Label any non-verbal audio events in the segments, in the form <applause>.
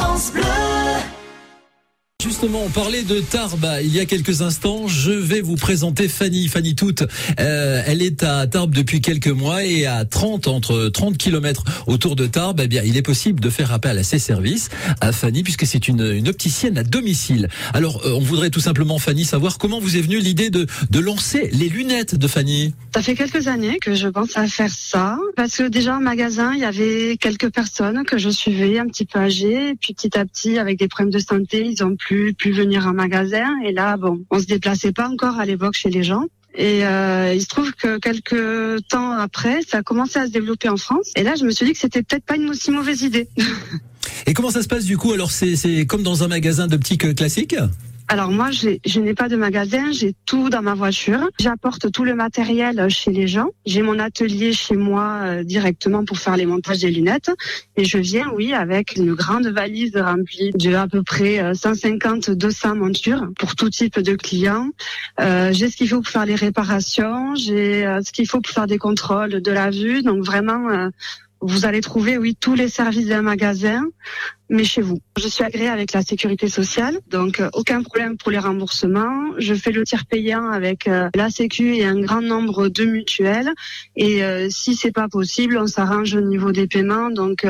France Bleu. Justement, on parlait de Tarbes il y a quelques instants. Je vais vous présenter Fanny. Fanny Toute. Euh, elle est à Tarbes depuis quelques mois et à 30, entre 30 kilomètres autour de Tarbes, eh bien, il est possible de faire appel à ses services à Fanny puisque c'est une, une opticienne à domicile. Alors, euh, on voudrait tout simplement, Fanny, savoir comment vous est venue l'idée de, de lancer les lunettes de Fanny. Ça fait quelques années que je pense à faire ça parce que déjà en magasin, il y avait quelques personnes que je suivais un petit peu âgées et puis petit à petit, avec des problèmes de santé, ils ont pu venir en magasin. Et là, bon, on se déplaçait pas encore à l'époque chez les gens. Et euh, il se trouve que quelques temps après, ça a commencé à se développer en France. Et là, je me suis dit que c'était peut-être pas une aussi mauvaise idée. <laughs> Et comment ça se passe du coup? Alors c'est comme dans un magasin d'optique classique? Alors moi, je n'ai pas de magasin, j'ai tout dans ma voiture. J'apporte tout le matériel chez les gens. J'ai mon atelier chez moi euh, directement pour faire les montages des lunettes. Et je viens, oui, avec une grande valise remplie de à peu près 150-200 euh, montures pour tout type de clients. Euh, j'ai ce qu'il faut pour faire les réparations, j'ai ce qu'il faut pour faire des contrôles de la vue. Donc vraiment, vous allez trouver, oui, tous les services d'un magasin, mais chez vous. Je suis agréée avec la sécurité sociale, donc euh, aucun problème pour les remboursements. Je fais le tiers payant avec euh, la Sécu et un grand nombre de mutuelles. Et euh, si c'est pas possible, on s'arrange au niveau des paiements. Donc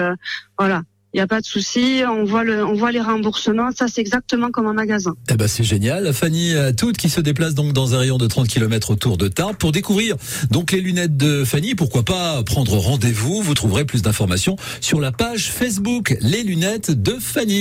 voilà, il n'y a pas de souci, on voit le, on voit les remboursements. Ça, c'est exactement comme un magasin. Eh ben, c'est génial. Fanny euh, Toute qui se déplace donc dans un rayon de 30 km autour de Tarbes pour découvrir donc les lunettes de Fanny. Pourquoi pas prendre rendez-vous? Vous trouverez plus d'informations sur la page Facebook Les lunettes de Fanny.